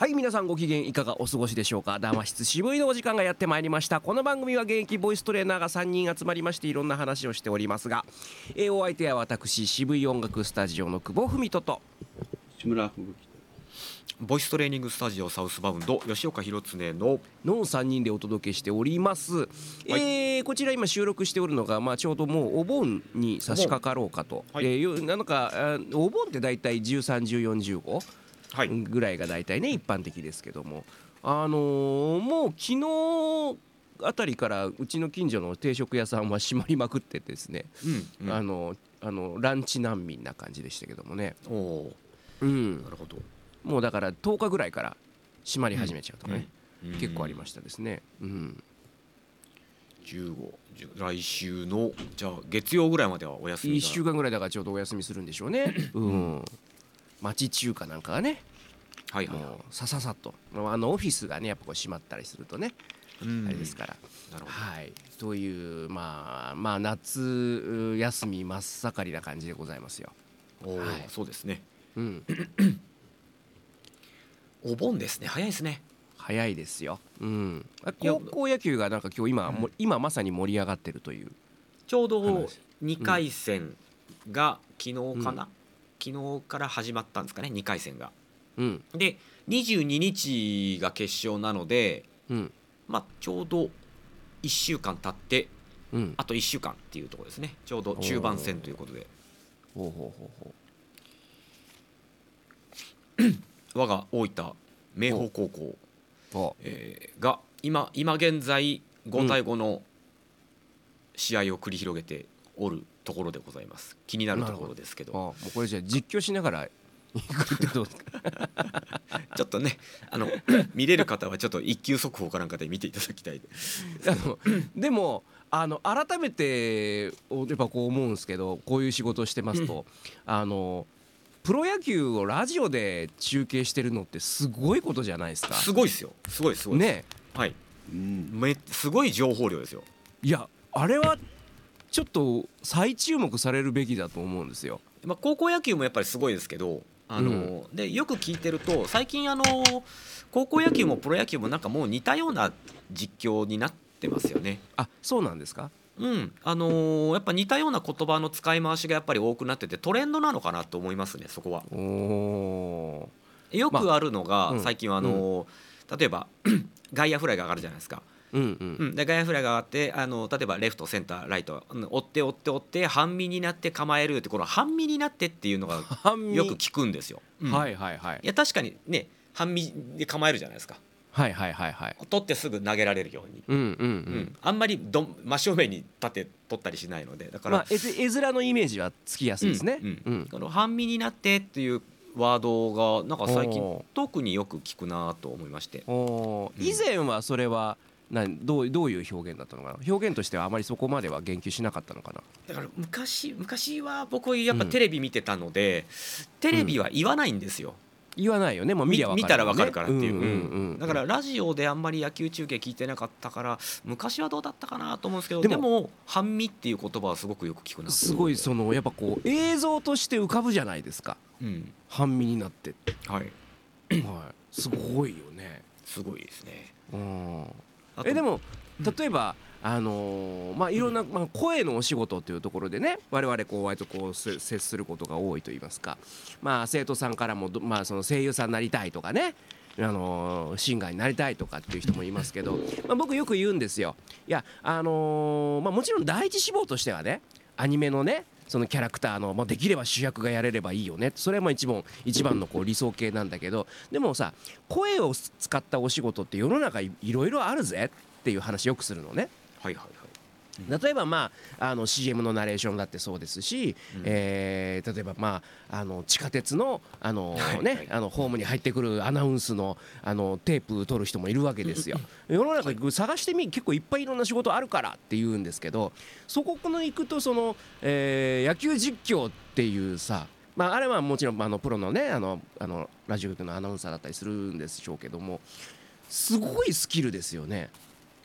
はい皆さんご機嫌いかがお過ごしでしょうか？談室渋いのお時間がやってまいりました。この番組は現役ボイストレーナーが3人集まりましていろんな話をしておりますが、えーお相手は私渋い音楽スタジオの久保文人と。志村吹雪ボイストレーニングスタジオサウスバウンド吉岡弘恒の。の3人でお届けしております、えーこちら今収録しておるのが、まあ、ちょうどもうお盆に差し掛かろうかと、はい。えーよなんかあお盆って大体131415はいぐらいが大体ね一般的ですけども。あのーもう昨日あたりからうちの近所の定食屋さんは閉まりまくってですね、うん、うん、あのあのランチ難民な感じでしたけどもね、おおうん。な、るほど、もうだから10日ぐらいから閉まり始めちゃうとかね、うん結構ありましたですね。うん。15じゅ来週のじゃあ月曜ぐらいまではお休み1週間ぐらいだからちょうどお休みするんでしょうね。うん。町中華なんかがね、はいはい、もうさささっと、あのオフィスがね、やっぱこう閉まったりするとね、うんあれですから。なるほはい。という、まあ、まあ、夏休み真っ盛りな感じでございますよ。どおーはいそうですねうん。お盆ですね早いですね早いですよ。うん。高校野球がなんか今日今、もうん今まさに盛り上がってるという。ちょうど話2回戦が昨日かな、昨日から始まったんですかね2回戦がうん。で22日が決勝なのでうん。まあちょうど1週間経ってうん。あと1週間っていうところですねちょうど中盤戦ということでほうほうほうほ 我が大分明豊高校、えーが今今現在5対5の試合を繰り広げておるところでございます。気になるところですけど。あもうこれじゃあ実況しながら行くってどうですか？ちょっとねあの 見れる方はちょっと一級速報かなんかで見ていただきたい。あのでもあの改めておやっぱこう思うんですけどこういう仕事をしてますと、あのプロ野球をラジオで中継してるのってすごいことじゃないですか。すごいですよ。すごいすごいね。はい。うん。めすごい情報量ですよ。いやあれはちょっと再注目されるべきだと思うんですよ。まあ、高校野球もやっぱりすごいですけどあの、でよく聞いてると最近あの高校野球もプロ野球もなんかもう似たような実況になってますよね。あそうなんですか？うんあのーやっぱ似たような言葉の使い回しがやっぱり多くなっててトレンドなのかなと思いますねそこは。おおよくあるのが、最近はあのー例えば 外野フライが上がるじゃないですか。ーうんうん。うん、で外野フライが上がってあの例えばレフトセンターライト、うん追って追って追って半身になって構えるってこの半身になってっていうのがよく聞くんですよ。うん。はいはいはい。いや確かにね半身で構えるじゃないですか。はいはいはいはい。取ってすぐ投げられるように、うんうんううん。んあんまりどん真正面に立って取ったりしないのでだから、まあ絵絵面のイメージはつきやすいですね。うんうん。うん。この半身になってっていうワードがなんか最近特によく聞くなと思いまして。以前はそれは何？どうどういう表現だったのかな？表現としてはあまりそこまでは言及しなかったのかな？だから昔昔は僕やっぱテレビ見てたので、テレビは言わないんですよ、言わないよね。もう見みりゃわかる見たらわかるからっていう、んうんうん。だからラジオであんまり野球中継聞いてなかったから昔はどうだったかなと思うんですけどでも半身っていう言葉はすごくよく聞くな。とすごいそのやっぱこう映像として浮かぶじゃないですか。うん。半身になって、はい。はい、すごいよね。すごいですね。うん。えでも例えば、あのーまあいろんな、まあ、声のお仕事というところでね我々こう割とこう接することが多いと言いますか、まあ、生徒さんからも、まあ、その声優さんになりたいとかねあのーシンガーになりたいとかっていう人もいますけど、まあ、僕よく言うんですよ。いやあのーまあ、もちろん第一志望としてはねアニメのねそのキャラクターの、まあ、できれば主役がやれればいいよねそれはまあ一番一番のこう理想形なんだけどでもさ声を使ったお仕事って世の中いろいろあるぜっていう話よくするのね。はいはいはい。例えばまああの CM のナレーションだってそうですし、うん。えー例えばまああの地下鉄のあの、はいね、はい。あのホームに入ってくるアナウンスのあのテープ取る人もいるわけですよ。世の中で探してみ結構いっぱいいろんな仕事あるからって言うんですけどそこの行くとその、えー野球実況っていうさまあ、あれはもちろんあのプロのねあのあのラジオ局のアナウンサーだったりするんでしょうけどもすごいスキルですよね。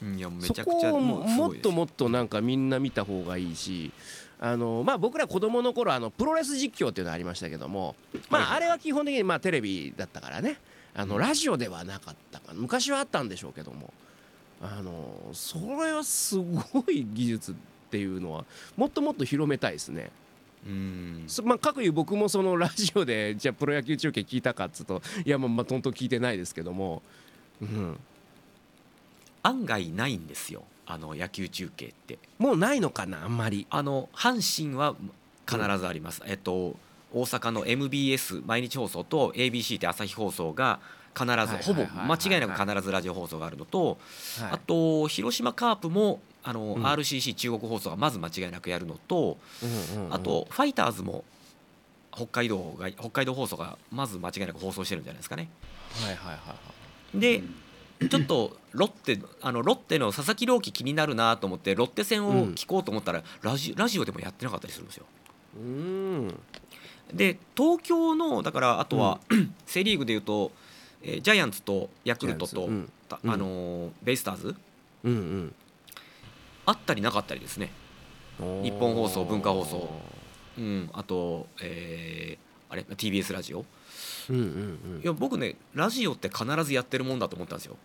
うんいやめそちゃくちゃこをもっともっとなんかみんな見た方がいいしあの、まあ、僕ら子供の頃あのプロレス実況っていうのありましたけども、まあ、あれは基本的にまあテレビだったからね。あのラジオではなかったかな。昔はあったんでしょうけども。あのそれはすごい技術っていうのはもっともっと広めたいですね。うん。そまあ、各いう僕もそのラジオでじゃあプロ野球中継聞いたかっつうといやまあまあとんとん聞いてないですけども、うん、案外ないんですよ。あの野球中継って。もうないのかなあんまり。あの阪神は必ずあります、えっと大阪の MBS 毎日放送と ABC って朝日放送が必ずほぼはい間違いなく必ずラジオ放送があるのとはい。あと広島カープもあのうん。RCC 中国放送がまず間違いなくやるのとうんうんうん。あとファイターズも北海道が北海道放送がまず間違いなく放送してるんじゃないですかね。はいはいはいはい。でちょっとロッテあのロッテの佐々木朗希気になるなと思ってロッテ戦を聞こうと思ったらラジラジオでもやってなかったりするんですよ。うーん。で東京のだからあとは、セ・リーグでいうと、えージャイアンツとヤクルトと、うん。あのーベイスターズ？うんあったりなかったりですね、うん日本放送文化放送。うん、あと、えーあれ？TBS ラジオ？うんうんうんいや僕ねラジオって必ずやってるもんだと思ったんですよ。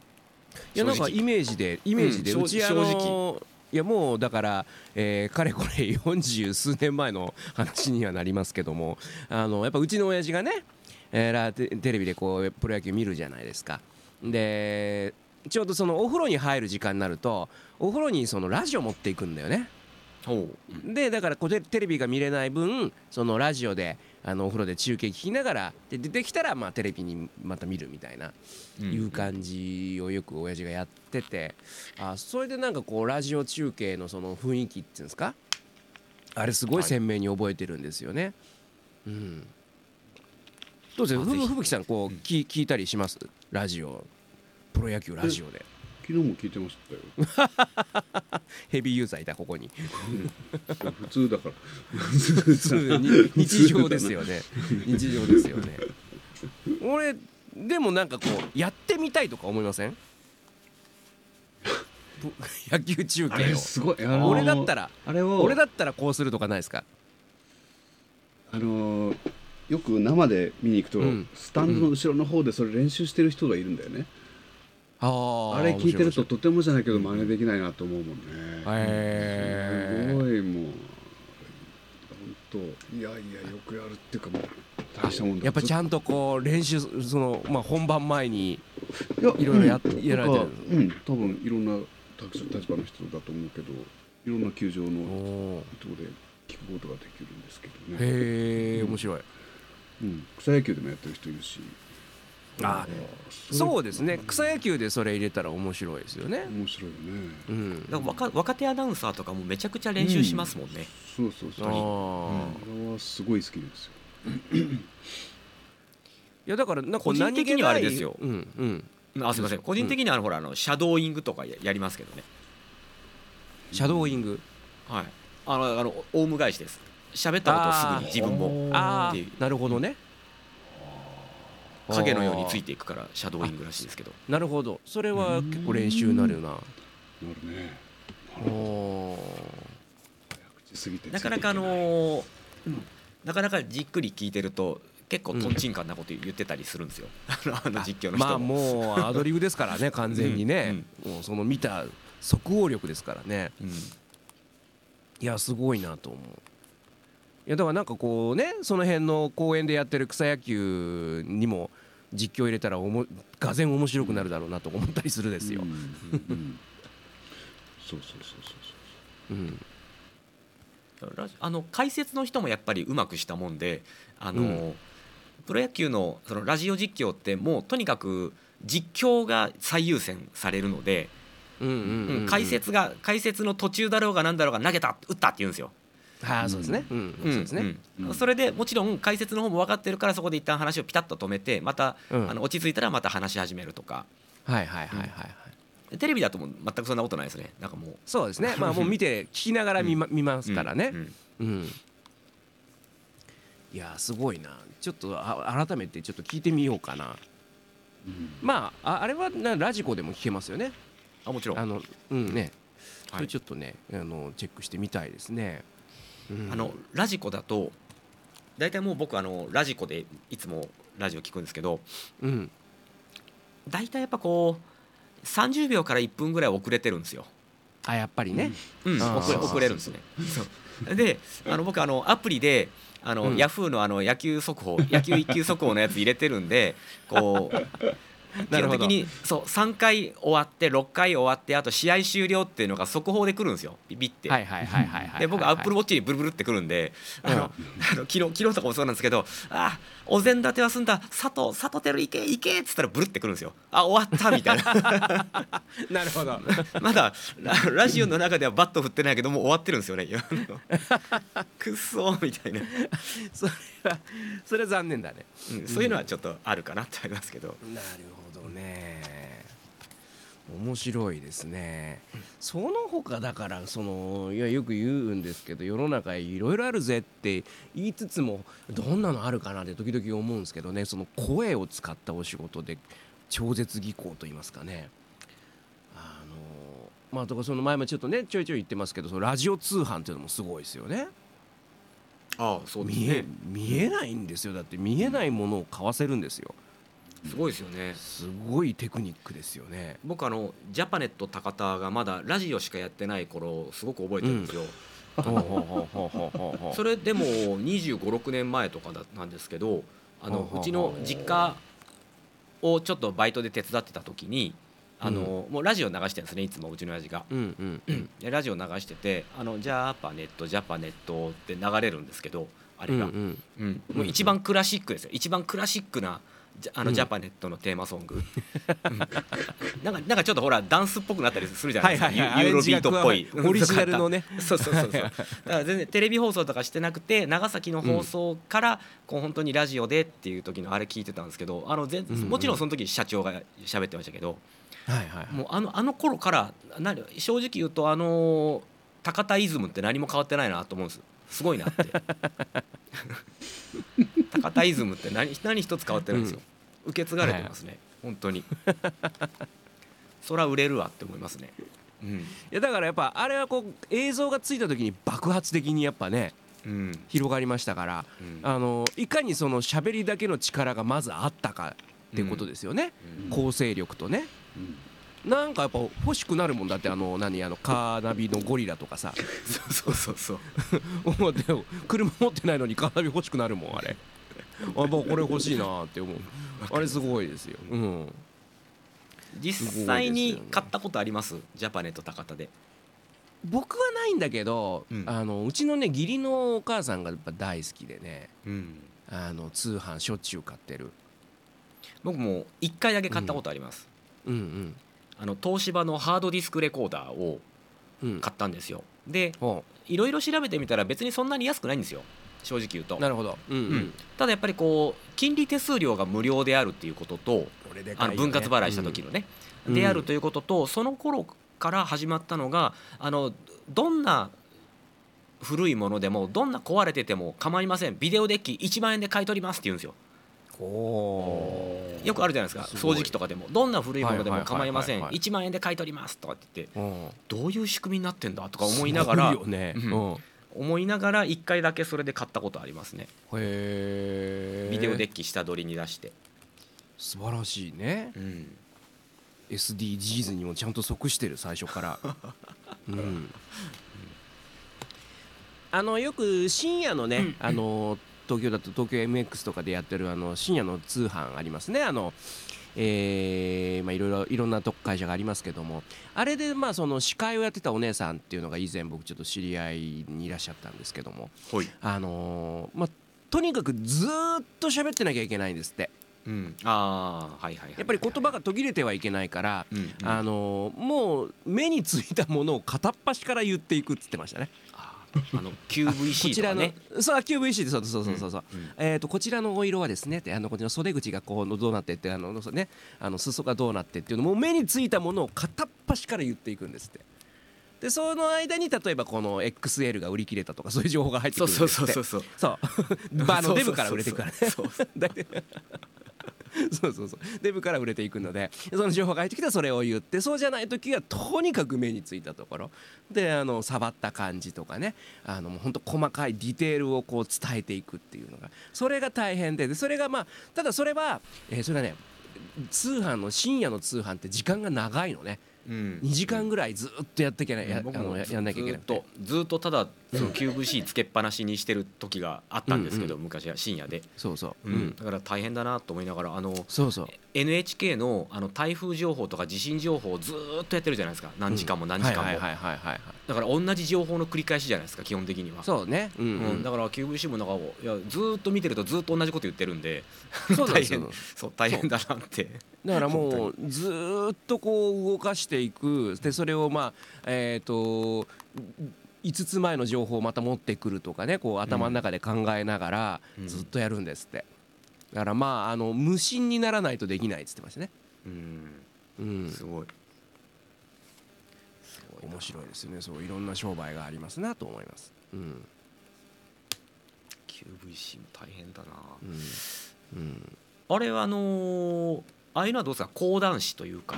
いやなんかイメージでイメージで、うん正のいやもうだから、えーかれこれ40数年前の話にはなりますけどもあのやっぱうちの親父がね、えーラテテレビでこうプロ野球見るじゃないですか。でちょうどそのお風呂に入る時間になるとお風呂にそのラジオ持っていくんだよね。ほでだからこうテテレビが見れない分そのラジオであのお風呂で中継聞きながらで出てきたらまあテレビにまた見るみたいなういう感じをよく親父がやっててあそれでなんかこうラジオ中継のその雰囲気っていうんですか？あれすごい鮮明に覚えてるんですよね。うん、どうですふぶきさんこう聞聞いたりします？ラジオ。プロ野球ラジオで昨日も聞いてましたよ。ヘビーユーザーいたここに。普通だから。普通に。日常ですよね。日常ですよね。俺でもなんかこうやってみたいとか思いません？ぷ 野球中継を。すごい、あのー俺だったらあれを俺だったらこうするとかないですか？あのーよく生で見に行くと、うん。スタンドの後ろの方でそれ練習してる人がいるんだよね、あーあれ聞いてると面とてもじゃないけど真似できないなと思うもんね、すごいもう本当いやいやよくやるっていうかもう大したもんだ。やっぱちんゃんとこう練習その、まあ、本番前にいろいろやっうんやられてる。うん多分いろんな立立場の人だと思うけどいろんな球場のおところで聞くことができるんですけどね、へえ面白い。うん、草野球でもやってる人いるしあそうですね。草野球でそれ入れたら面白いですよね。面白いよね。うん。だから若若手アナウンサーとかもめちゃくちゃ練習しますもんね。そうそうそう。ああーれはすごい好きですよ。いやだからなんか個人的にはあれですよ。うんうん。あすみません。個人的にはあのほらあのシャドーイングとかややりますけどね。シャドーイング？はい。あのあのオウム返しです。喋ったことをすぐに自分も。あっていう。あなるほどね影のようについていくからシャドーイングらしいですけど。なるほど。それは結構練習になるな。なるね。おなかなかあのーうん。なかなかじっくり聞いてると結構とんちんかんなこと言ってたりするんですよ。あの あの実況の人まあもうアドリブですからね 完全にね、もうその見た即応力ですからね。うん。いやすごいなと思ういやだからなんかこうねその辺の公園でやってる草野球にも実況入れたらおもがぜん面白くなるだろうなと思ったりするですよ。うん、うんそうそうそうそうう。ん。あの解説の人もやっぱりうまくしたもんであの、うん。プロ野球のそのラジオ実況ってもうとにかく実況が最優先されるので、うんうんうんうん。解説が解説の途中だろうが何だろうが投げた打ったって言うんですよ。はあそうですね。うん、うんそうですね、それでもちろん解説の方も分かってるからそこで一旦話をピタッと止めてまた、うんあの落ち着いたらまた話し始めるとか。はいはいはいはいはい。テレビだともう全くそんなことないですね。なんかもう。そうですね。まあもう見て聞きながら見,、ま見ますからね。うん。うん、いやすごいな。ちょっとあ改めてちょっと聞いてみようかな。うん。まあああれはなラジコでも聞けますよね。あもちろん。あのうんね、はい。ちょっとねあのチェックしてみたいですね、うんあのラジコだと大体もう僕あのラジコでいつもラジオ聞くんですけどうん。大体やっぱこう30秒から1分ぐらい遅れてるんですよ。あやっぱりね、うん、遅れるんですね。であの僕あのアプリであの、うん。ヤフーのあの野球速報野球一級速報のやつ入れてるんでこう 基本的にそう3回終わって6回終わってあと試合終了っていうのが速報で来るんですよ。ビビって。はいはいはいはいはいで僕アップルウォッチにブルブルってくるんで、あのあの昨日昨日とかもそうなんですけど「あお膳立ては済んだ。佐藤佐藤輝行け行け」っつったらブルってくるんですよ。あ終わったみたいな。なるほど。まだララジオの中ではバット振ってないけどもう終わってるんですよね。くっそーみたいな、それはそれは残念だね。うんそういうのはちょっとあるかなってありますけど、なるほどね。面白いですね。その他だからそのいやよく言うんですけど世の中いろいろあるぜって言いつつもどんなのあるかなって時々思うんですけどね。その声を使ったお仕事で超絶技巧と言いますかね。あのまあとかその前もちょっとねちょいちょい言ってますけどそのラジオ通販っていうのもすごいですよね。ああそうです見えね見えないんですよ。だって見えないものを買わせるんですよすごいですよね。すごいテクニックですよね。僕あのジャパネット高田がまだラジオしかやってない頃すごく覚えてるんですよ、それでも2 5 6年前とかだなんですけどあのほうちの実家をちょっとバイトで手伝ってた時にあの、もうラジオ流してるんですねいつもうちの親父が。うんうんラジオ流してて「あのジャパネットジャパネット」って流れるんですけどあれが、うんうん。うん。もう一番クラシックですよ。一番クラシックなあのうん。ジャパネットのテーマソング、うん。なんかなんかちょっとほらダンスっぽくなったりするじゃないですか、ユユーロビートっぽい。オリジナルのね。そうそうそうそう。だから全然テレビ放送とかしてなくて長崎の放送からこう本当にラジオでっていう時のあれ聞いてたんですけどあの全もちろんその時社長が喋ってましたけどはいはいはい。もうあのあの頃から何正直言うとあの高田イズムって何も変わってないなと思うんです。すごいなって。高田イズムって何何一つ変わってないんですよ、受け継がれてますね、本当に。そら売れるわって思いますね。うん。いやだからやっぱあれはこう映像がついた時に爆発的にやっぱねうん。広がりましたからうん。あのいかにその喋りだけの力がまずあったかってことですよね、うん。構成力とね。うん。なんかやっぱ欲しくなるもんだってあの何あのカーナビのゴリラとかさ。そうそうそうそう。車持ってないのにカーナビ欲しくなるもんあれあもうこれ欲しいなって思う。あれすごいですよ。うん。実際に買ったことあります？ジャパネット高田で。僕はないんだけど、うん。あのうちのね義理のお母さんがやっぱ大好きでね。うん。あの通販しょっちゅう買ってる。僕も1回だけ買ったことあります、うん。うんあの東芝のハードディスクレコーダーをうん買ったんですよ。でほいろいろ調べてみたら別にそんなに安くないんですよ正直言うと。うなるほど。うんううん。ん、ただやっぱりこう金利手数料が無料であるっていうこととね。あの分割払いした時のね、うん。であるということとその頃から始まったのがあのどんな古いものでもどんな壊れてても構いません。ビデオデッキ1万円で買い取りますって言うんですよ。よくあるじゃないですか。掃除機とかでも。どんな古いものでも構いません。はいはいはいはい。1万円で買い取りますとかって言ってうん。どういう仕組みになってんだとか思いながら。すごいよね。うん。うん思いながら1回だけそれで買ったことありますね。へえビデオデッキ下取りに出して、素晴らしいね。うん。SDGs にもちゃんと即してる最初から。うん。あのよく深夜のね、あの東京だと東京 MX とかでやってるあの深夜の通販ありますね。あのえーまあいろいろいろんなとこ会社がありますけども。あれでまあその司会をやってたお姉さんっていうのが以前僕ちょっと知り合いにいらっしゃったんですけども。ほい、あのーまあとにかくずーっと喋ってなきゃいけないんですって。うん、ああはいはいはいやっぱり言葉が途切れてはいけないからうんうん。あのもう目についたものを片っ端から言っていくっつってましたね。あーあのこ QVC とかね。そう QVC でそうそうそうそうそう、うんう。んえっ、とこちらのお色はですねってあのこちらの袖口がこうどうなってってあのそうねあの裾がどうなってっていうのもう目についたものを片っ端から言っていくんですって。でその間に例えばこの XL が売り切れたとかそういう情報が入ってくそうるんですって。そうそうそうそうそう。バーのデブから売れていくからね。そうそう大体そう そうそうそう。デブから売れていくのでその情報が入ってきたらそれを言ってそうじゃない時はとにかく目についたところ。であの触った感じとかね。あのもうほんと細かいディテールをこう伝えていくっていうのがそれが大変ででそれがまあただそれは、えーそれがね通販の深夜の通販って時間が長いのね。2時間ぐらいずっとやっていけない。やあのややんなきゃいけなくてずっとずっとただその QVC つけっぱなしにしてる時があったんですけど、昔は深夜で、そうそう、ううん。ん、だから大変だなと思いながらあのそうそう。NHK のあの台風情報とか地震情報をずーっとやってるじゃないですか。何時間も何時間も、だから同じ情報の繰り返しじゃないですか基本的には。そうねうん、ううん。ん、だから QVC もなんかいやずーっと見てるとずーっと同じこと言ってるんで。大変。そう大変だなってだからもうずーっとこう動かしていく。でそれをまあえっ、と5つ前の情報をまた持ってくるとかねこう頭の中で考えながらうん。ずっとやるんですって。だからまああの無心にならないとできないっつってましたね。うん。うん。すごい。面白いですよね。そういろんな商売がありますなと思います。うん、QVC も大変だな。うん。うん、あれはあのーああいうのはどうですか？講談師というか。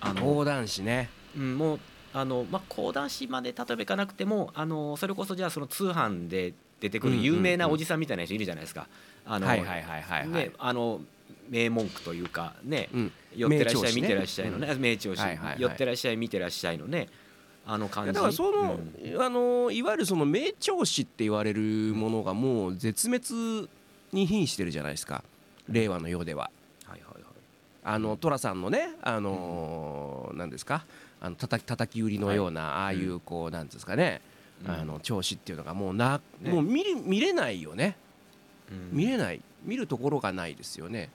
あの、講談師ね。うん、もうあの、まあ、講談師まで例えばいかなくてもあのそれこそじゃあその通販で出てくる有名なおじさんみたいな人いるじゃないですか。あのはいはいはいはいはい、ね、あの名文句というかね、うん、寄ってらっしゃい見てらっしゃいのね名調子はい寄ってらっしゃい見てらっしゃいのねあの感じ。だからその、うん。あのいわゆるその名調子って言われるものがもう絶滅に瀕してるじゃないですか。令和の世では。あの寅さんのねあのー、なんですか？あの叩き叩き売りのような、ああいうこうなんですかね、うん。あの調子っていうのがもうな、ね。もう見れ見れないよね。うん。見れない。見るところがないですよね。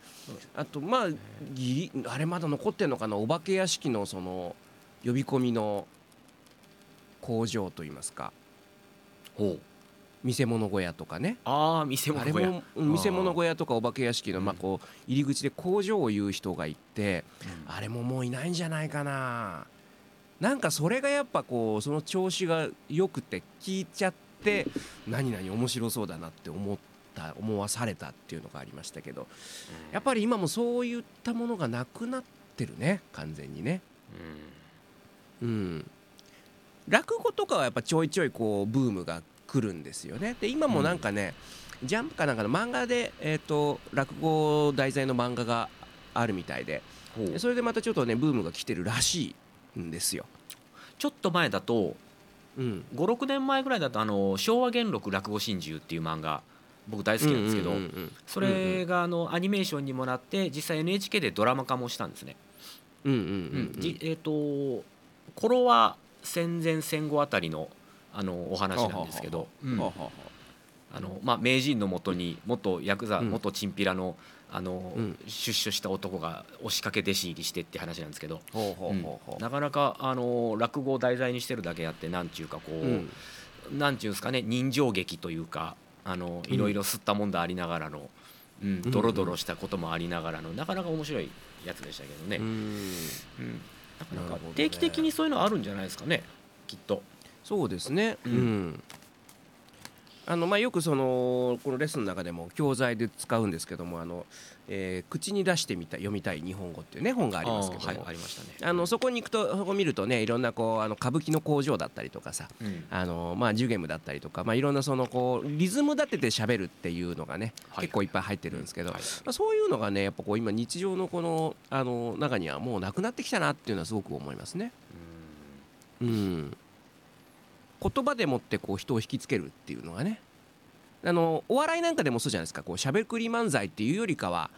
あとまあぎあれまだ残ってんのかな？お化け屋敷のその呼び込みの工場といいますか。ほう見せ物小屋とかね。ああ見せ物小屋。見せ物小屋とかお化け屋敷のうん。まあこう入り口で工場を言う人がいてあれももういないんじゃないかな。なんかそれがやっぱこうその調子が良くて聞いちゃって何々面白そうだなって思った思わされたっていうのがありましたけどやっぱり今もそういったものがなくなってるね完全にね。うん、落語とかはやっぱちょいちょいこうブームが来るんですよね。で今もなんかね、ジャンプかなんかの漫画で、えー、と落語題材の漫画があるみたいでそれでまたちょっとねブームが来てるらしいんですよ。ちょっと前だとうん、56年前ぐらいだとあの昭和元禄落語真珠っていう漫画僕大好きなんですけど、うんうんうんうんそれがあのアニメーションにもなって実際 NHK でドラマ化もしたんですね。うんうんうんうんじえっ、と頃は戦前戦後あたりのあのお話なんですけど、あのまあ、名人のもとに元ヤクザ、うん。元チンピラのあの、うん。出所した男が押しかけ弟子入りしてって話なんですけど、なかなかあの落語を題材にしてるだけあってなんちゅうかこう、ううん。なんちゅうんですかね人情劇というかあのいろいろ吸ったもんだありながらの、うん、ドロドロしたこともありながらのなかなか面白いやつでしたけどね、ううん。んなかなか定期的にそういうのあるんじゃないですかねきっと。そうですね。ううんん。あのまあよくそのこのレッスンの中でも教材で使うんですけどもあの、えー口に出してみた読みたい日本語っていうね本がありますけども、あーはい、ありましたね。あのそこに行くとそこ見るとねいろんなこうあの歌舞伎の工場だったりとかさうんあのまあジュゲムだったりとかまあいろんなそのこうリズム立てて喋るっていうのがね、はい結構いっぱい入ってるんですけど、はいまあ、そういうのがねやっぱこう今日常のこのあの中にはもうなくなってきたなっていうのはすごく思いますね。うん、言葉でもってこう人を引きつけるっていうのがね。あのお笑いなんかでもそうじゃないですか。こうしゃべくり漫才っていうよりかは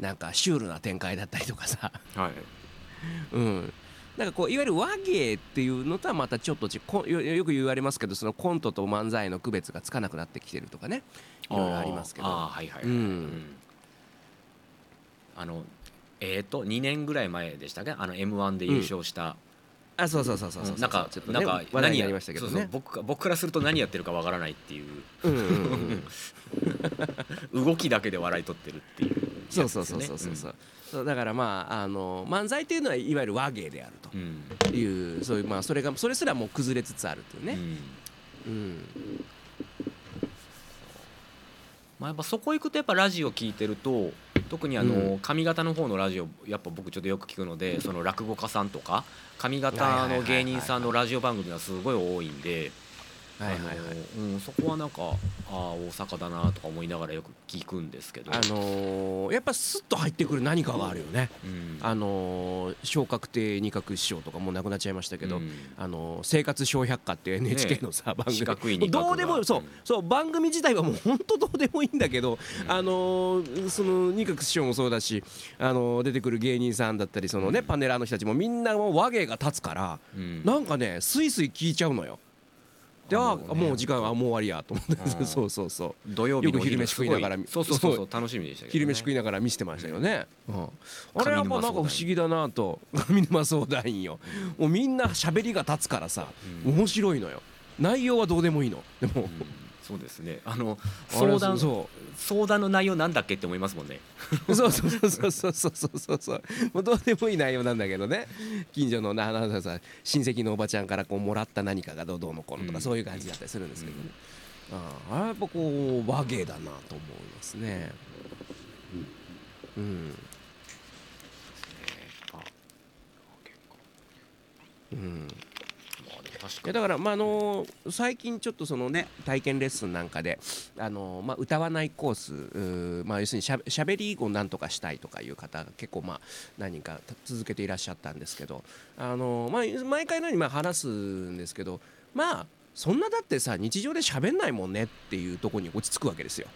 なんかシュールな展開だったりとかさ、うんはい。うん、なんかこういわゆる和芸っていうのとはまたちょっとよよく言われますけどそのコントと漫才の区別がつかなくなってきてるとかね。いろいろありますけど。あーはいはいはい、うん。あのえっ、と2年ぐらい前でしたっけ？あの m 1で優勝した、あそうそうそうそうそうう。んなんかちょっとねなんか話題になやりましたけどそうそうね僕か僕からすると何やってるかわからないっていう。うんうんうんうん。動きだけで笑い取ってるっていうそうそうそうそうそうそうそう。だからまああの漫才っていうのはいわゆる和芸であるうん。というそういうまあそれがそれすらもう崩れつつあるというね、うん。うん。まあ、やっぱそこ行くとやっぱラジオ聞いてると特にあの上方の方のラジオやっぱ僕ちょっとよく聞くのでその落語家さんとか上方の芸人さんのラジオ番組がすごい多いんではいはいはい。うん、そこはなんかああ大阪だなとか思いながらよく聞くんですけど、あのーやっぱスッと入ってくる何かがあるよね。うん。あのー昇格亭二角師匠とかもう亡くなっちゃいましたけど、うん。あのー生活小百科っていう NHK のさ、番四角い組どうでもそううん。そう番組自体はもう本当どうでもいいんだけど、あのーその二角師匠もそうだし、あのー出てくる芸人さんだったりそのね、パネラーの人たちもみんなもう和芸が立つから、うん。なんかねスイスイ聞いちゃうのよ。でああもうねもう時間はもう終わりやと思って。うん。そうそうそう。土曜日昼飯食いながらそうそうそう楽しみでした昼飯食いながら見せてましたよね、うん。あれやっぱなんか不思議だなと。上沼相談員よ。もうみんな喋りが立つからさうん。面白いのよ。内容はどうでもいいの。でもうんそうですね。あの相談相談の内容なんだっけって思いますもんね。そうそうそうそうそうそうそうもうどうでもいい内容なんだけどね。近所のななさ親戚のおばちゃんからこうもらった何かがどうどうのこうのとか、そういう感じだったりするんですけどね。うん、ああやっぱこう和芸だなと思いますね。うん。うんうんかだからまああの最近ちょっとそのね体験レッスンなんかであのまあ歌わないコースまあ要するにしゃしゃべりをなんとかしたいとかいう方が結構まあ何人かた続けていらっしゃったんですけどあのまあ毎回のようにまあ話すんですけどまあそんなだってさ日常で喋んないもんねっていうところに落ち着くわけですよ。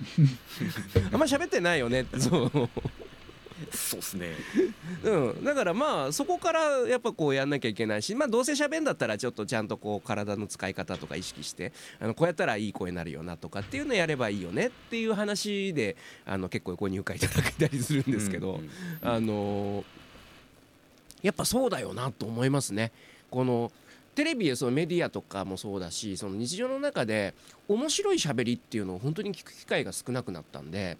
あんま喋ってないよねってそうそうですね。うん、だからまあそこからやっぱこうやんなきゃいけないしまあどうせ喋んだったらちょっとちゃんとこう体の使い方とか意識してあのこうやったらいい声になるよなとかっていうのやればいいよねっていう話であの結構ご入会いただいたりするんですけど、うんうんあのやっぱそうだよなと思いますね。このテレビやそのメディアとかもそうだしその日常の中で面白い喋りっていうのを本当に聞く機会が少なくなったんで、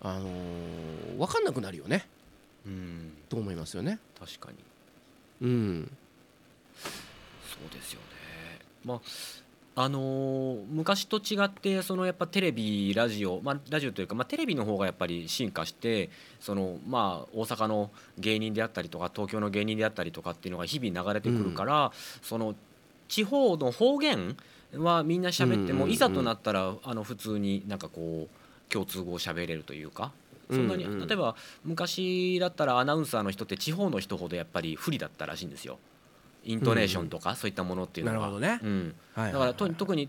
あのー分かんなくなるよね。うん。と思いますよね。確かに。うん。そうですよね。まああのー昔と違ってそのやっぱテレビラジオ、まあ、ラジオというか、まあ、テレビの方がやっぱり進化してその、まあ、大阪の芸人であったりとか東京の芸人であったりとかっていうのが日々流れてくるから、その地方の方言はみんな喋っても、うんうんうん。いざとなったらあの普通になんかこう共通語を喋れるというか。そんなにうん。うん例えば昔だったらアナウンサーの人って地方の人ほどやっぱり不利だったらしいんですよ。イントネーションとかそういったものっていうのは、なるほどね。うん、はいだからと特に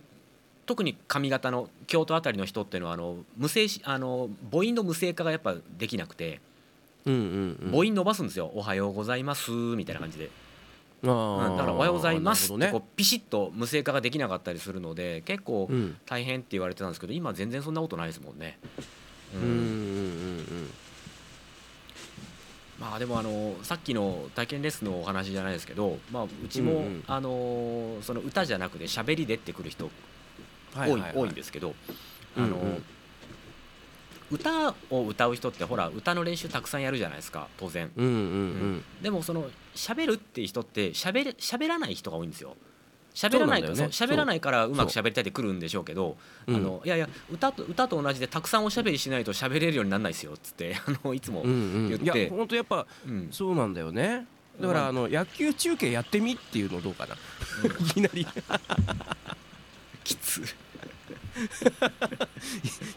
特に上方の京都あたりの人っていうのはあの無声しあの母音の無声化がやっぱできなくてうんうんうん。母音伸ばすんですよ「おはようございます」みたいな感じで、うんだから「おはようございます」ってこうピシッと無声化ができなかったりするので結構大変って言われてたんですけど今全然そんなことないですもんね。ううんうんうん。まあでもあのさっきの体験レッスンのお話じゃないですけど、まあ、うちも、あのその歌じゃなくて喋りでってくる人多い,、多いんですけど、あの歌を歌う人ってほら歌の練習たくさんやるじゃないですか当然。うんうん。うん。でもその喋るっていう人って喋れ喋らない人が多いんですよ。喋らないからね。喋らないからう。まく喋りたいってくるんでしょうけど、うん。あのいやいや歌と歌と同じでたくさんおしゃべりしないと喋れるようにならないですよっつって あのいつも、うんうん。い言って。や本当やっぱうん。そうなんだよね。だからあの野球中継やってみっていうのどうかな。いきなり。きつ。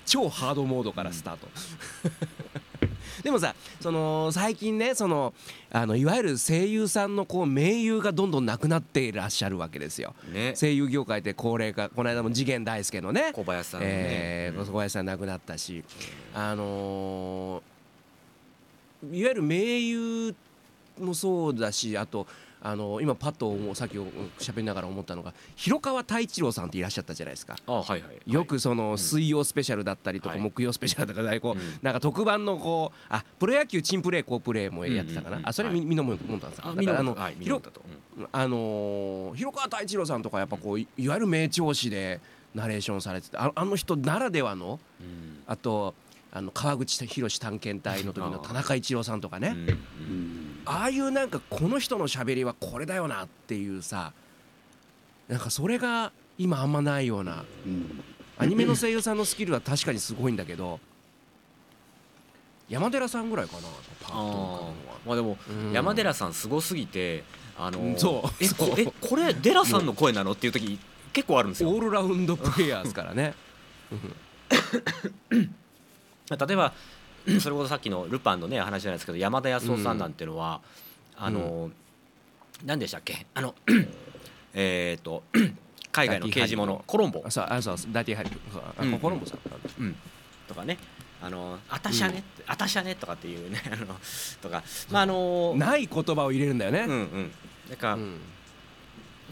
超ハードモードからスタートでもさその最近ねそのあのいわゆる声優さんのこう名優がどんどんなくなっていらっしゃるわけですよ。ね。声優業界って高齢化この間も次元大介のね小林さんのね、えー、小林さん亡くなったし、あのーいわゆる名優もそうだしあと、あの今パッとさっき喋りながら思ったのが広川太一郎さんっていらっしゃったじゃないですか。あはいはい。よくその水曜スペシャルだったりとかはい。木曜スペシャルとかでこううん。なんか特番のこうあプロ野球チンプレー好プレーもやってたかな。あそれはい。みみのもんたんですからあのはい見広あのー広川太一郎さんとかやっぱこういいわゆる名調子でナレーションされててああの人ならではのあとあの川口博探検隊の時の田中一郎さんとかね。うん。うんああいうなんかこの人の喋りはこれだよなっていうさなんかそれが今あんまないようなうん。アニメの声優さんのスキルは確かにすごいんだけど山寺さんぐらいかなパーッとは。まあでも、うん。山寺さんすごすぎてあのそう。えこえこれデラさんの声なのっていう時結構あるんですよ。オールラウンドプレイヤーですからね。例えばそれこそさっきのルパンのね話じゃないですけど山田康夫さんなんていうのは、あの、何でしたっけ？あの えっと 海外の刑事ものコロンボ。あそうあそうダティハリコロンボさん。うん、とかね。あの「あたしゃね」あたしゃね」とかっていうね あのとか。まああのない言葉を入れるんだよね。うんうん。だから、うん。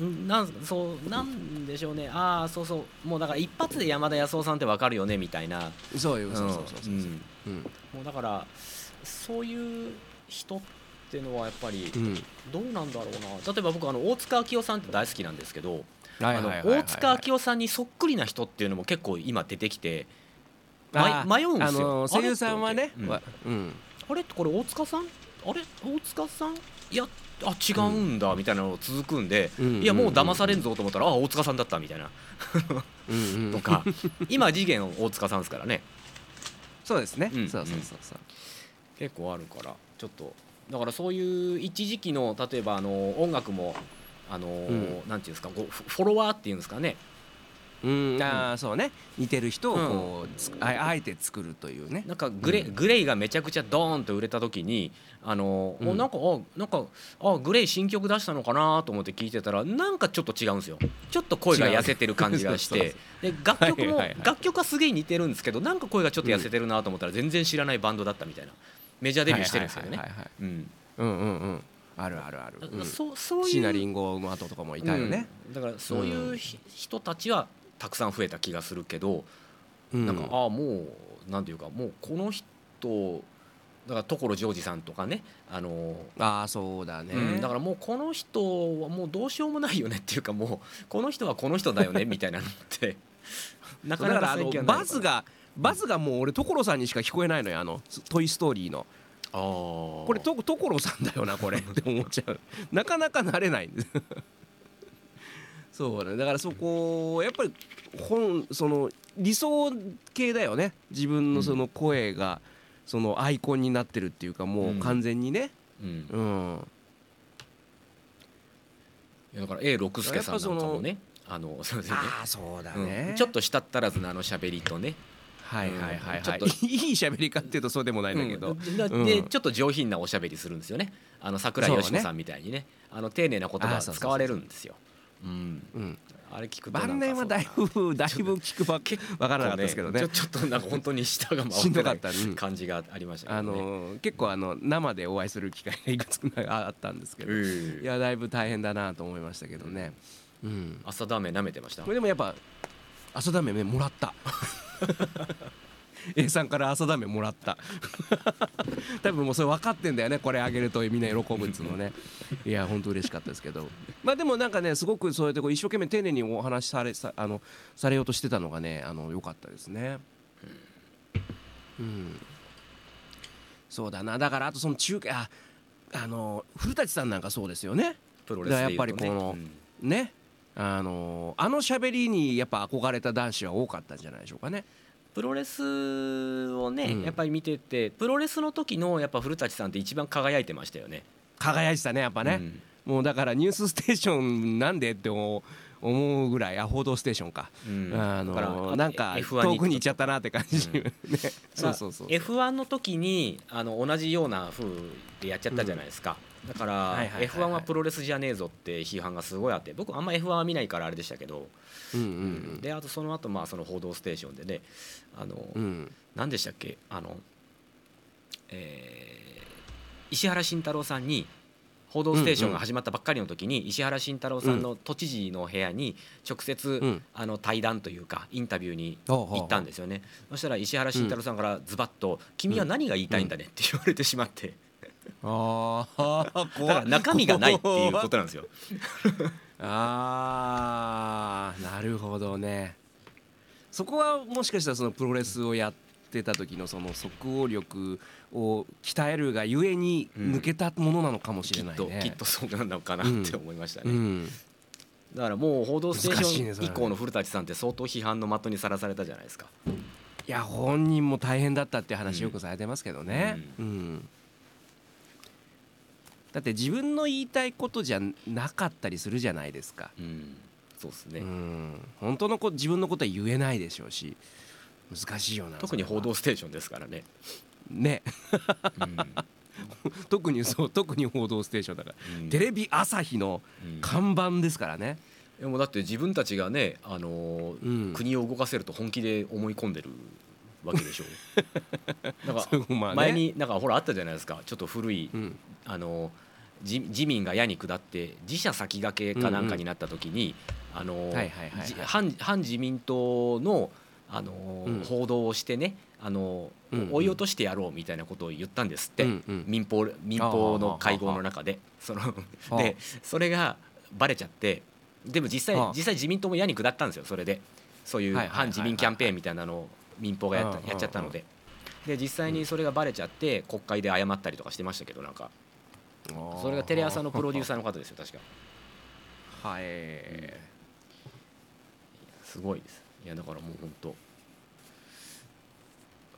うんなんそうなんでしょうね。ああそうそう。もうだから一発で山田康夫さんってわかるよねみたいな。そういうそうそうそうそう。うんうん。もうだからそういう人っていうのはやっぱりうん。どうなんだろうな。例えば僕あの大塚明夫さんって大好きなんですけど大塚明夫さんにそっくりな人っていうのも結構今出てきてあ迷迷うんですよ。あのあれ声優さんはねれこれ大塚さん？あれ？大塚さん？いやあ違うんだみたいなの続くんで、うんいやもう騙されんぞと思ったらあ大塚さんだったみたいな。うんうん。とか。今次元大塚さんですからねそうですね。うんそうそうそうそう。結構あるからちょっと。だからそういう一時期の例えばあの音楽もあの、ん。なんていうんですかフォロワーっていうんですかねうん。ああそうね。似てる人をこうつああえて作るというね。なんかグレ,、うん。グレイがめちゃくちゃドーンと売れた時にあの、うん。おなんかあなんかあグレイ新曲出したのかなと思って聞いてたらなんかちょっと違うんですよ。ちょっと声が痩せてる感じがして。で楽曲も、はいはいはい楽曲はすげえ似てるんですけどなんか声がちょっと痩せてるなと思ったら全然知らないバンドだったみたいな。メジャーデビューしてるんですよね。うん。うんうんうん。あるあるある。うん。そうそういう椎名林檎の後とかもいたよね。うん。だからそういうひ人たちはたくさん増えた気がするけど、うん。なんかああもうなんていうかもうこの人だから所ジョージさんとかねあのああそうだね。うん、だからもうこの人はもうどうしようもないよねっていうかもうこの人はこの人だよねみたいなのって なかなだからあのか最近バズがバズがもう俺所さんにしか聞こえないのよあの「トイ・ストーリー」の。あー。これと所さんだよなこれって思っちゃう。なかなか慣れない。んですそうね。だからそこやっぱり本その理想系だよね。自分のその声がそのアイコンになってるっていうかもう完全にね。うん。うん。いやだから A 六輔さんなんかもねあのそうですね。ああそうだうん。ねちょっとしたったらずのあの喋りとね。はいはいはいはい。いい喋りかっていうとそうでもないんだけど。うん。でちょっと上品なおしゃべりするんですよね。あの桜井よしこさんみたいにね。あの丁寧な言葉使われるんですようん。うん。あれ聞く晩年はだいぶだいぶ聞くばわからなかったですけどね。ちょちょっとなんか本当に舌が回ってったうん感じがありましたけあのー結構あの生でお会いする機会がいくつかあったんですけどうん。いやだいぶ大変だなと思いましたけどね。うん。朝ダメ舐めてました？これでもやっぱ朝ダメねもらった A さんから朝ダメもらった。多分もうそれ分かってんだよね。これあげるとみんな喜ぶっつうのね。いや本当嬉しかったですけど。まあでもなんかねすごくそうやってこう一生懸命丁寧にお話しされさあのされようとしてたのがねあの良かったですね。うん。そうだな。だからあとその中継ああの古舘さんなんかそうですよね。プロレスでやっぱりこのうん。ねあのあの喋りにやっぱ憧れた男子は多かったんじゃないでしょうかね。プロレスをね、うん。やっぱり見ててプロレスの時のやっぱ古舘さんって一番輝いてましたよね。輝いてたねやっぱね、うん。もうだから「ニュースステーションなんで?」って思うぐらいあ報道ステーションか、うん。あのなんか F1 遠くに行っちゃったなって感じ、うん。ね。そうそうそう F1 の時にあの同じような風でやっちゃったじゃないですか、だからはいはいはいはい。F1 はプロレスじゃねえぞって批判がすごいあって僕あんま F1 は見ないからあれでしたけど、うんうんであとその後まあその報道ステーションでねあの、うん。うん何でしたっけ？あの、えー石原慎太郎さんに「報道ステーション」が始まったばっかりの時に石原慎太郎さんの都知事の部屋に直接、うん。あの対談というかインタビューに行ったんですよね。そしたら石原慎太郎さんからズバッと「君は何が言いたいんだね」って言われてしまってああだから中身がないっていうことなんですよ。あーなるほどね。そこはもしかしたらそのプロレスをやってた時のその即応力を鍛えるがゆえにうん抜けたものなのかもしれないね。ときっとそうなのかなって思いましたね。うん、だからもう「報道ステーション」以降の古舘さんって相当批判の的にさらされたじゃないですか。いや本人も大変だったって話よくされてますけどね、うんだって自分の言いたいことじゃなかったりするじゃないですか。うんそうですね、うん。本当のこ自分のことは言えないでしょうし。難しいよな特に「それは。報道ステーション」ですからね、ね。うん。特にそう 特に「報道ステーション」だから、うん。テレビ朝日のうん。看板ですからね、でもだって自分たちがね、あのーうん。国を動かせると本気で思い込んでるわけでしょ。なんか前になんかほらあったじゃないですか。ちょっと古い、うん。あの自自民が矢に下って自社先駆けかなんかになった時に、反反自民党のあの、うん。報道をしてねあの、追い落としてやろうみたいなことを言ったんですって、民放民放の会合の中で。そのあでそれがバレちゃってでも実際実際自民党も矢に下ったんですよそれで。そういう反自民キャンペーンみたいなのを民放がやったやっちゃったので。で実際にそれがバレちゃって国会で謝ったりとかしてましたけどなんか。それがテレ朝のプロデューサーの方ですよ確か。はい、すごいです。いやだからもう本当。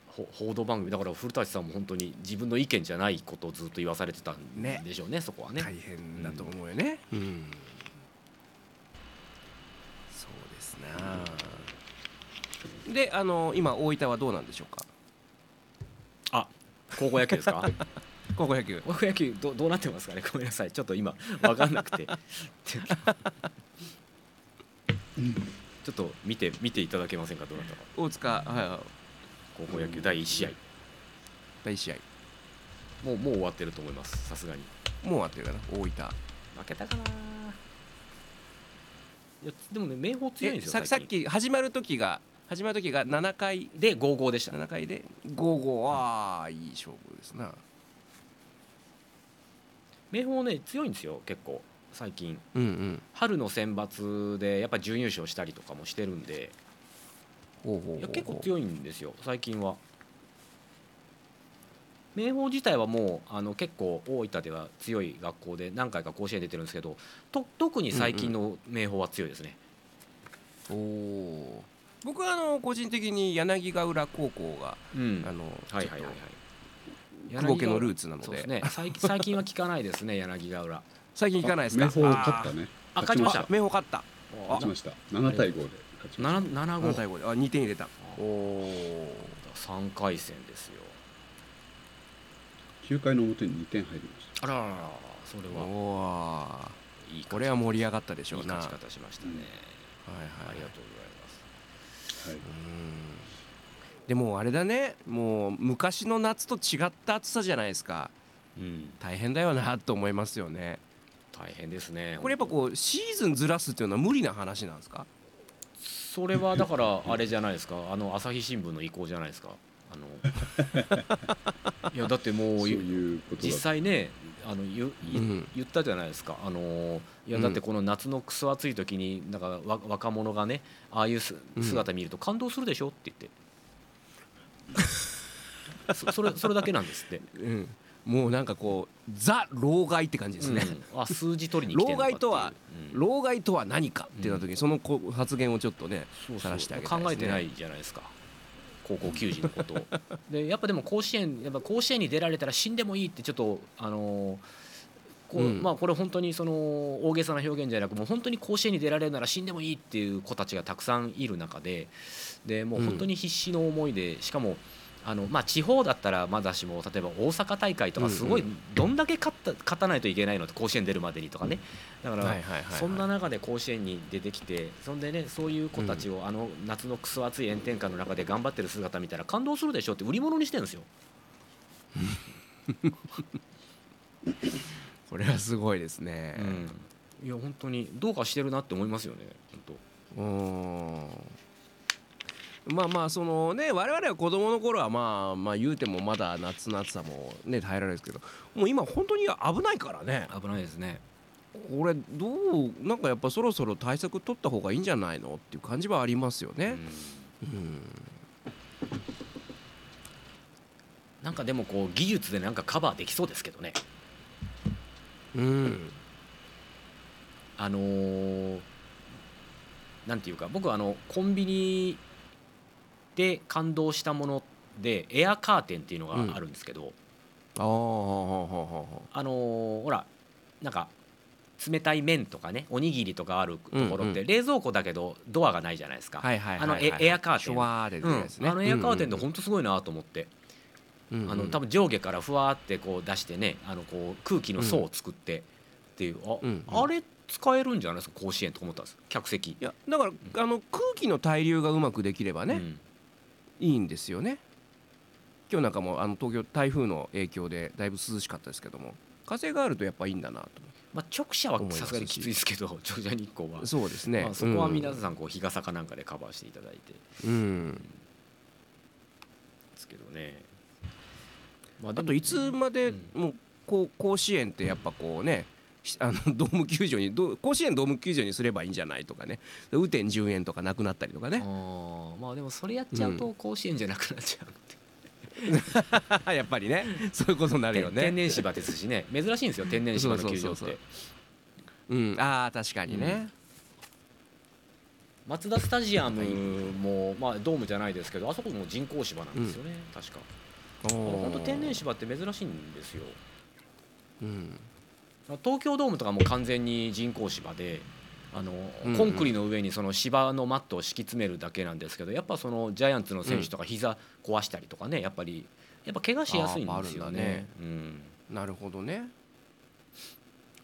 ほ報道番組だから古舘さんも本当に自分の意見じゃないことをずっと言わされてたんね。でしょうねそこはね。大変だと思うよね、うん。そうですなであの今大分はどうなんでしょうか？あ高校野球ですか？高校野球。高校野球どどうなってますかね？ごめんなさい。ちょっと今分かんなくて。ちょっと見て見ていただけませんか？どなたか大塚はいはい。高校野球第1試合。第一試合。もうもう終わってると思います。さすがに。もう終わってるかな？大分。負けたかな。いやでもね明豊強いんですよえささっき始まる時が始まる時が7回で5-5でした。7回で。5-5ああいい勝負ですな。明豊ね強いんですよ結構最近。うんうん。春の選抜でやっぱ準優勝したりとかもしてるんで。いや結構強いんですよ最近は。明豊自体はもうあの結構大分では強い学校で何回か甲子園出てるんですけどと特に最近の明豊は強いですね、おお僕はあの個人的に柳ヶ浦高校がうん。あのはいはいはいはい。久保家のルーツなので。ね。最近最近は聞かないですね柳ヶ浦。最近行かないですか？明豊勝ったね。あ勝ちました。あ明豊勝った。勝ちました。7対5で勝ちまし7 7 7対5 5で。あ2点入れた。おお3回戦ですよ。た9回の表に2点入りましあららららそれは。おー。いいこれは盛り上がったでしょいういな勝ち方しましたね、はいはい。ありがとうございますでもあれだね。もう昔の夏と違った暑さじゃないですか。うん。大変だよなと思いますよね。大変ですね。これやっぱこうシーズンずらすっていうのは無理な話なんですか？それはだから あれじゃないですか。あの朝日新聞の意向じゃないですか。あの いやだってもそう実際ねあの言言うん。言ったじゃないですか。あのいやだってこの夏のクソ暑い時になんかわ若者がねああいう姿見ると感動するでしょ？って言って。そそれそれだけなんですって。うん。もうなんかこうザ老害って感じですね、うん。あ数字取りに老害とはうん。老害とは何かっていう時にそのこう発言をちょっとねそうそう。晒してあげたいね。考えてないじゃないですか。高校球児のことを。でやっぱでも甲子園やっぱ甲子園に出られたら死んでもいいってちょっとあのーこううん。まあこれ本当にその大げさな表現じゃなくもう本当に甲子園に出られるなら死んでもいいっていう子たちがたくさんいる中ででもう本当に必死の思いで、しかもあのまあ地方だったらまだしも例えば大阪大会とかすごいどんだけ勝った勝たないといけないのって甲子園出るまでにとかね。だから、そんな中で甲子園に出てきてそんでねそういう子たちをあの夏のクソ暑い炎天下の中で頑張ってる姿見たら感動するでしょって売り物にしてるんですよ。これはすごいですね。うん、いや本当にどうかしてるなって思いますよね本うん。まあまあそのね我々は子供の頃はまあまあ言うてもまだ夏の暑さもね耐えられるんですけどもう今本当に危ないからね。当危ないですね。これどうなんかやっぱそろそろ対策取った方がいいんじゃないのっていう感じはありますよね。うん。なんかでもこう技術でなんかカバーできそうですけどね。うん。あのーなんていうか僕はあのコンビニで感動したものでエアカーテンっていうのがあるんですけど、ああはあはあはあはああのーほらなんか冷たい麺とかねおにぎりとかあるところっうんうて冷蔵庫だけどドアがないじゃないですか、あのエエアカーテン。あのエアカーテンってうん本当すごいなと思って、うんうんあの多分上下からふわーってこう出してねあのこう空気の層を作ってっていう、あうんあれ使えるんじゃないですか？甲子園と思ったんです。客席。いやだからあの空気の対流がうまくできればね、うん。いいんですよね。今日なんかもあの東京台風の影響でだいぶ涼しかったですけども風があるとやっぱいいんだなと。まあ、直射はさすがにきついですけど直射日光は、そうですね、まあ、そこは皆さんこう日傘かなんかでカバーしていただいて。うん、うん。ですけどね、まあ、あといつまでうん。もうこう甲子園ってやっぱこうねしあの ドーム球場にど甲子園ドーム球場にすればいいんじゃないとかね。雨天10円とかなくなったりとかあねーまあでもそれやっちゃうと甲子園じゃなくなっちゃうって、やっぱりね。そういうことになるよ天ね然芝ですしね。珍しいんですよ天然芝の球場って。うん。ああ確かにね、マツダスタジアムも、まあ、ドームじゃないですけどあそこも人工芝なんですよね、確か。おー本当天然芝って珍しいんですよ。うん。東京ドームとかも完全に人工芝であのうんうん。コンクリの上にその芝のマットを敷き詰めるだけなんですけどやっぱそのジャイアンツの選手とか膝壊したりとかねやっぱりやっぱ怪我しやすいんですよね。ね。うん。なるほどね。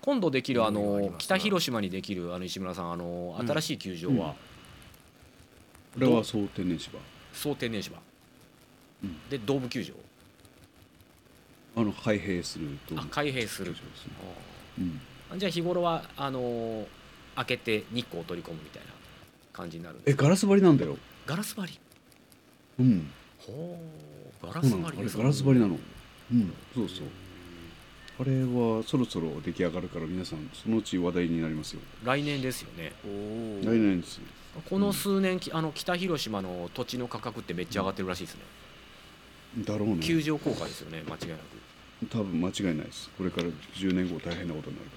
今度できるあの北広島にできるあの石村さんあのうん。新しい球場はこれは総天然芝。総天然芝。うん。でドーム球場あの開閉すると。あ開閉する。球場ですねうん。あじゃあ日頃はあの開けて日光を取り込むみたいな感じになるんですか？えガラス張りなんだよ。ガラス張り？うん。ほうガラス張りですなのあれガラス張りなの。うんそうそう。あれはそろそろ出来上がるから皆さんそのうち話題になりますよ。来年ですよね。お来年ですこの数年きあの北広島の土地の価格ってめっちゃ上がってるらしいですね、だろうね。球場効果ですよね間違いなく、多分間違いないです。これから10年後大変なことになるか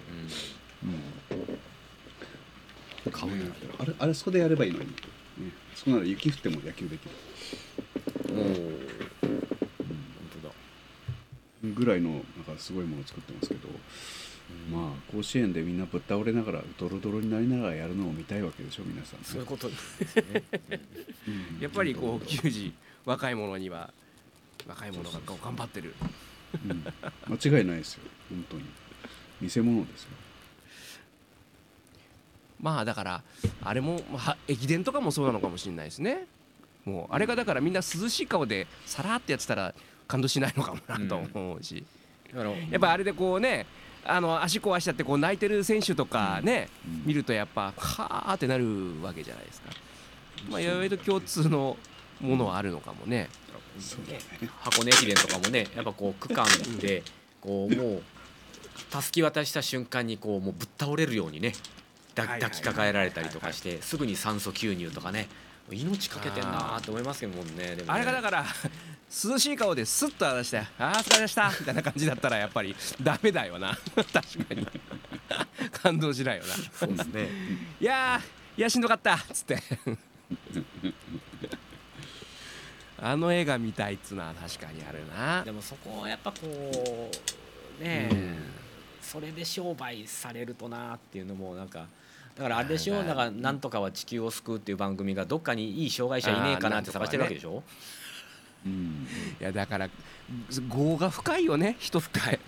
ら。うん。買うなら。あれあれそこでやればいいのに、ね、そこなら雪降っても野球できる。おお本当だ。ぐらいのなんかすごいものを作ってますけど、まあ甲子園でみんなぶっ倒れながらドロドロになりながらやるのを見たいわけでしょ皆さん、そういうことですよね。うん。やっぱりこう球児若い者には若い者が頑張ってるうん。間違いないですよ。本当に。見せ物ですよ。まあだからあれも、まあ、駅伝とかもそうなのかもしれないですね。もうあれがだからみんな涼しい顔でさらってやってたら感動しないのかもなと思うし、だからやっぱあれでこうねあの足壊しちゃってこう泣いてる選手とかね、うん。見るとやっぱはーってなるわけじゃないですか。まあ、意外と共通のものはあるのかもね。箱根駅伝とかもねやっぱこう区間でこうもうたすき渡した瞬間にこうもうぶっ倒れるようにね抱きかかえられたりとかしてすぐに酸素吸入とかね命かけてんなーって思いますけどもんねでもね。あれがだから涼しい顔でスッと話して「ああ疲れました」みたいな感じだったらやっぱりダメだよな。確かに。感動しないよな。そうですね。いやーいやしんどかったっつってあの映画見たいっつうのは確かにあるな。でもそこはやっぱこうねえ、それで商売されるとなっていうのもなんかだからあれでしょ？だからなんとかは地球を救うっていう番組がどっかにいい障害者いねえかなって探してるわけでしょ？うん。いやだから業が深いよね人深い。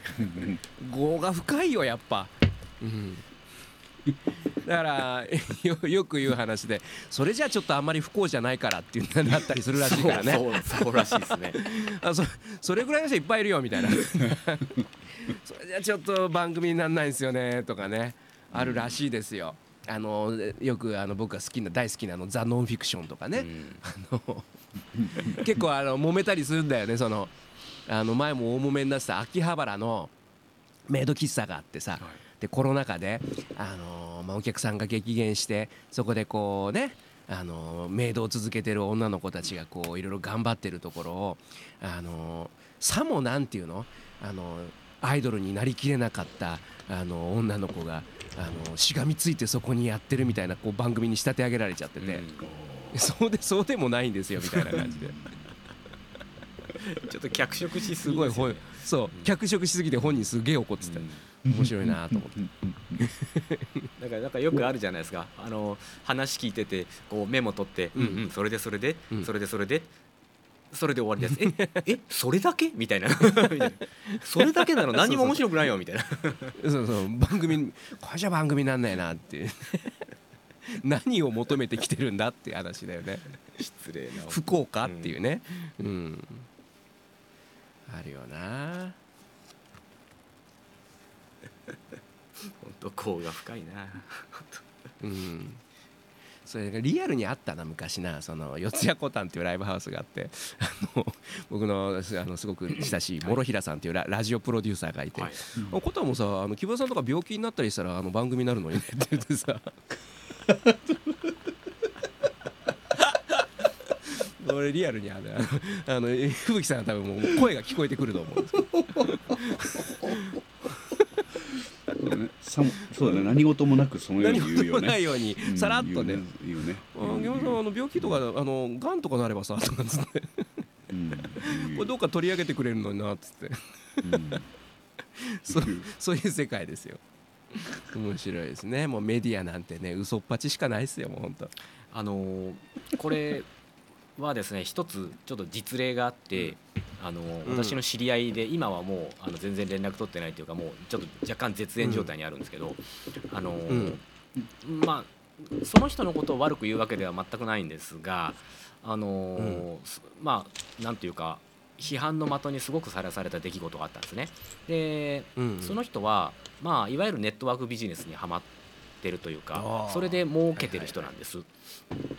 業が深いよやっぱ、うん、だからよよく言う話でそれじゃあちょっとあんまり不幸じゃないからっていうなったりするらしいからね。そうらしいですね。あそそれぐらいの人いっぱいいるよみたいな。それじゃあちょっと番組にならないんですよねとかね。あるらしいですよ。あのよくあの僕が好きな大好きなあのザ・ノンフィクションとかね、うん。あの 結構あの揉めたりするんだよね。そのあの前も大揉めになってた秋葉原のメイド喫茶があってさ、でコロナ禍で、あのまあ、お客さんが激減してそこでこうねあのメイドを続けてる女の子たちがこういろいろ頑張ってるところをあのさもなんていうのあのアイドルになりきれなかったあの女の子があのしがみついてそこにやってるみたいなこう番組に仕立て上げられちゃってて、うん。そうでそうでもないんですよみたいな感じで。ちょっと脚色しすすごいそう脚色しすぎて本人すげえ怒ってた、面白いなと思って。だからなんかよくあるじゃないですか。あの話聞いててこうメモ取って「うんうん。それでそれで、うん。それでそれで」それで終わりです。え、え、それだけ？みたいな。それだけなの、何も面白くないよ？みたいな。そうそう。番組これじゃ番組なんないなって。何を求めてきてるんだって話だよね。失礼な。不幸かっていうね。うん、あるよな本当、こうが深いな。うん。それがリアルにあったな昔なその四谷コタンっていうライブハウスがあって。あの僕のあのすごく親しい諸平さんっていうララジオプロデューサーがいて、はい。あコタンもさあの木村さんとか病気になったりしたらあの番組になるのにねって言ってさ。俺リアルにあのあの吹雪さんは多分もう声が聞こえてくると思うんですよ。そうだねさもそうだね何事もなくそのように何言うよね。事もないようにうんさらっとね。言うね「あ木村さんあの病気とかあのがんとかなればさ」とかっつって。うん。言う「これどっか取り上げてくれるのにな」っつって。うん。そうそういう世界ですよ。面白いですね。もうメディアなんてね嘘っぱちしかないですよもう本当あのーこれはですね一つちょっと実例があって、あの私の知り合いで今はもうあの全然連絡取ってないというかもうちょっと若干絶縁状態にあるんですけど、あのーまあその人のことを悪く言うわけでは全くないんですがあのまあなんていうか批判の的にすごくさらされた出来事があったんですね。でうん。その人は、まあ、いわゆるネットワークビジネスにはまってるというかそれで儲けてる人なんです。う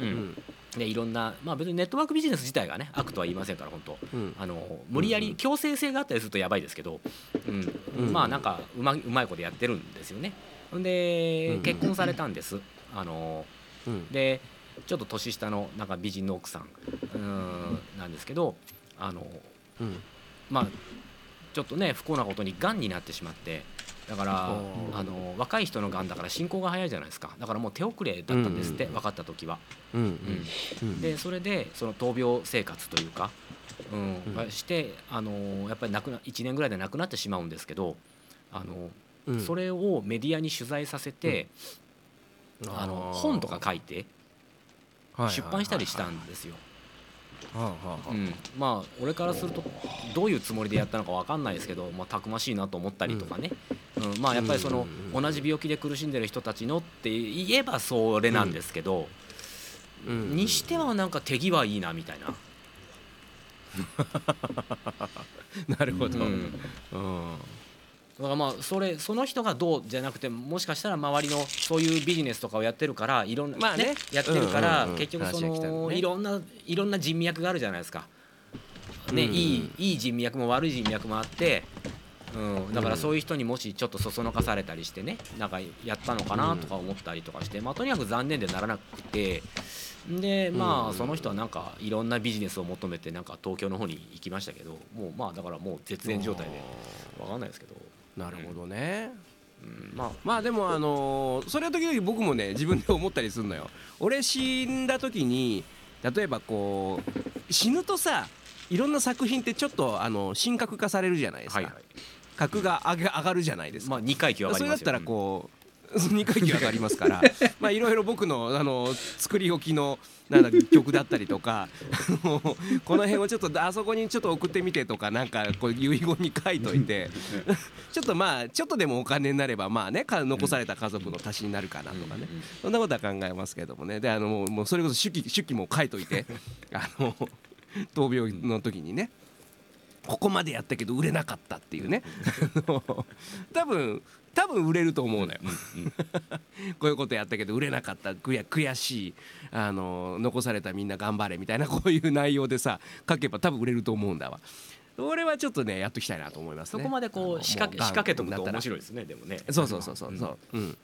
うん。ん。でいろんな、まあ、別にネットワークビジネス自体がね悪とは言いませんから本当。うん。あの無理やり強制性があったりするとやばいですけど、うん。うんまあなんかうまうまいことやってるんですよね。でうん結婚されたんです。あのうん。でちょっと年下のなんか美人の奥さんうんなんですけどあのうん。まあちょっとね不幸なことにがんになってしまってだからあの若い人のがんだから進行が早いじゃないですか。だからもう手遅れだったんですって、うん。分かった時は。うん。うん。うん。でそれでその闘病生活というか、うん。してあのやっぱり亡くな1年ぐらいで亡くなってしまうんですけどあの、うん。それをメディアに取材させて、あの本とか書いて出版したりしたんですよ。はあはあはあうん、まあ俺からするとどういうつもりでやったのか分かんないですけど、まあ、たくましいなと思ったりとかね、うん。まあやっぱりその同じ病気で苦しんでる人たちのって言えばそれなんですけど、うん。にしてはなんか手際いいなみたいな。なるほど、ううんんだからまあそれその人がどうじゃなくてもしかしたら周りのそういうビジネスとかをやってるからいろんな、まあね。ねやってるから、うんうんうん結局その、のね。いろんないろんな人脈があるじゃないですか。ねうんうん。いいいい人脈も悪い人脈もあって、うん、だからそういう人にもしちょっとそそのかされたりしてねなんかやったのかなとか思ったりとかして、まあ、とにかく残念でならなくて。でまうんあその人はなんかいろんなビジネスを求めてなんか東京の方に行きましたけどもうまあだからもう絶縁状態でわかんないですけど、なるほどね、うん、まあ。まあでもあのーそれは時々僕もね自分で思ったりするのよ。俺死んだ時に例えばこう死ぬとさいろんな作品ってちょっとあの神格化されるじゃないですか、はいはい。格が上がるじゃないですか、まあ2回忌は上がりますよ。それだったらこう2回忌上がりますから まあいろいろ僕のあの作り置きのなんだ曲だったりとか この辺をちょっとあそこにちょっと送ってみてとかなんかこう遺言に書いといて ちょっとまあちょっとでもお金になればまあねか残された家族の足しになるかなとかね、そんなことは考えますけどもね。であのもうもうそれこそ手記手記も書いといてあの闘病の時にねここまでやったけど売れなかったっていうね。多分多分売れると思うのよ、こういうことやったけど売れなかった悔や悔しいあの残されたみんな頑張れみたいなこういう内容でさ書けば多分売れると思うんだわ。俺はちょっとねやっときたいなと思いますね。そこまでこう仕掛け仕掛けとくと面白いですねでもね。そうそうそうそうそう。うん。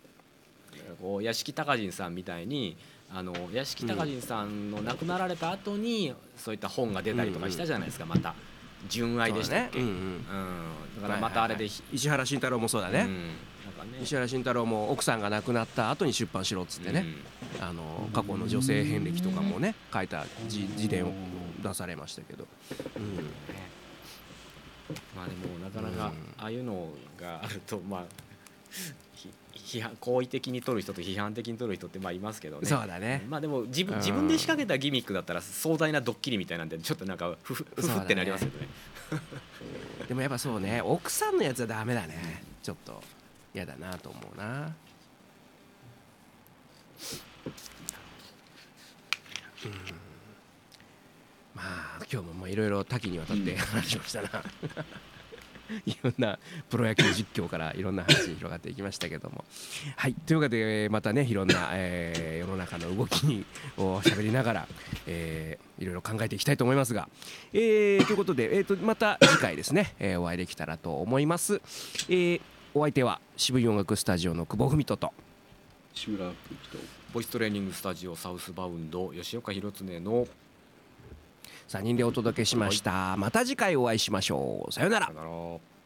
こう屋敷隆人さんみたいにあの屋敷隆人さんの亡くなられた後にそういった本が出たりとかしたじゃないですかまた純愛でしたっけ、うんそうだね。うんうん。だからまたあれでひ、石原慎太郎もそうだね、うん。ね。石原慎太郎も奥さんが亡くなった後に出版しろっつってね、あの過去の女性遍歴とかもね書いた自自伝を出されましたけど、うん、まあでもなかなかうん。ああいうのがあるとまあひ批判好意的に取る人と批判的に取る人ってまあいますけどね。そうだね。まあでも自分うん。自分で仕掛けたギミックだったら壮大なドッキリみたいなんでちょっとなんかふふふふってなりますよね。でもやっぱそうね奥さんのやつはダメだね。ちょっと嫌だなと思うな。うん。まあ今日ももういろいろ多岐にわたってうん話しましたな、いろんなプロ野球実況からいろんな話に広がっていきましたけども。はい。というわけでまたねいろんな、えー世の中の動きにを喋りながら、えーいろいろ考えていきたいと思いますが、えーということで、えー、とまた次回ですね、えーお会いできたらと思います、えーお相手は渋い音楽スタジオの久保文人と。志村幸とボイストレーニングスタジオサウスバウンド吉岡弘恒の3人でお届けしました、また次回お会いしましょう。さようなら。さよなら。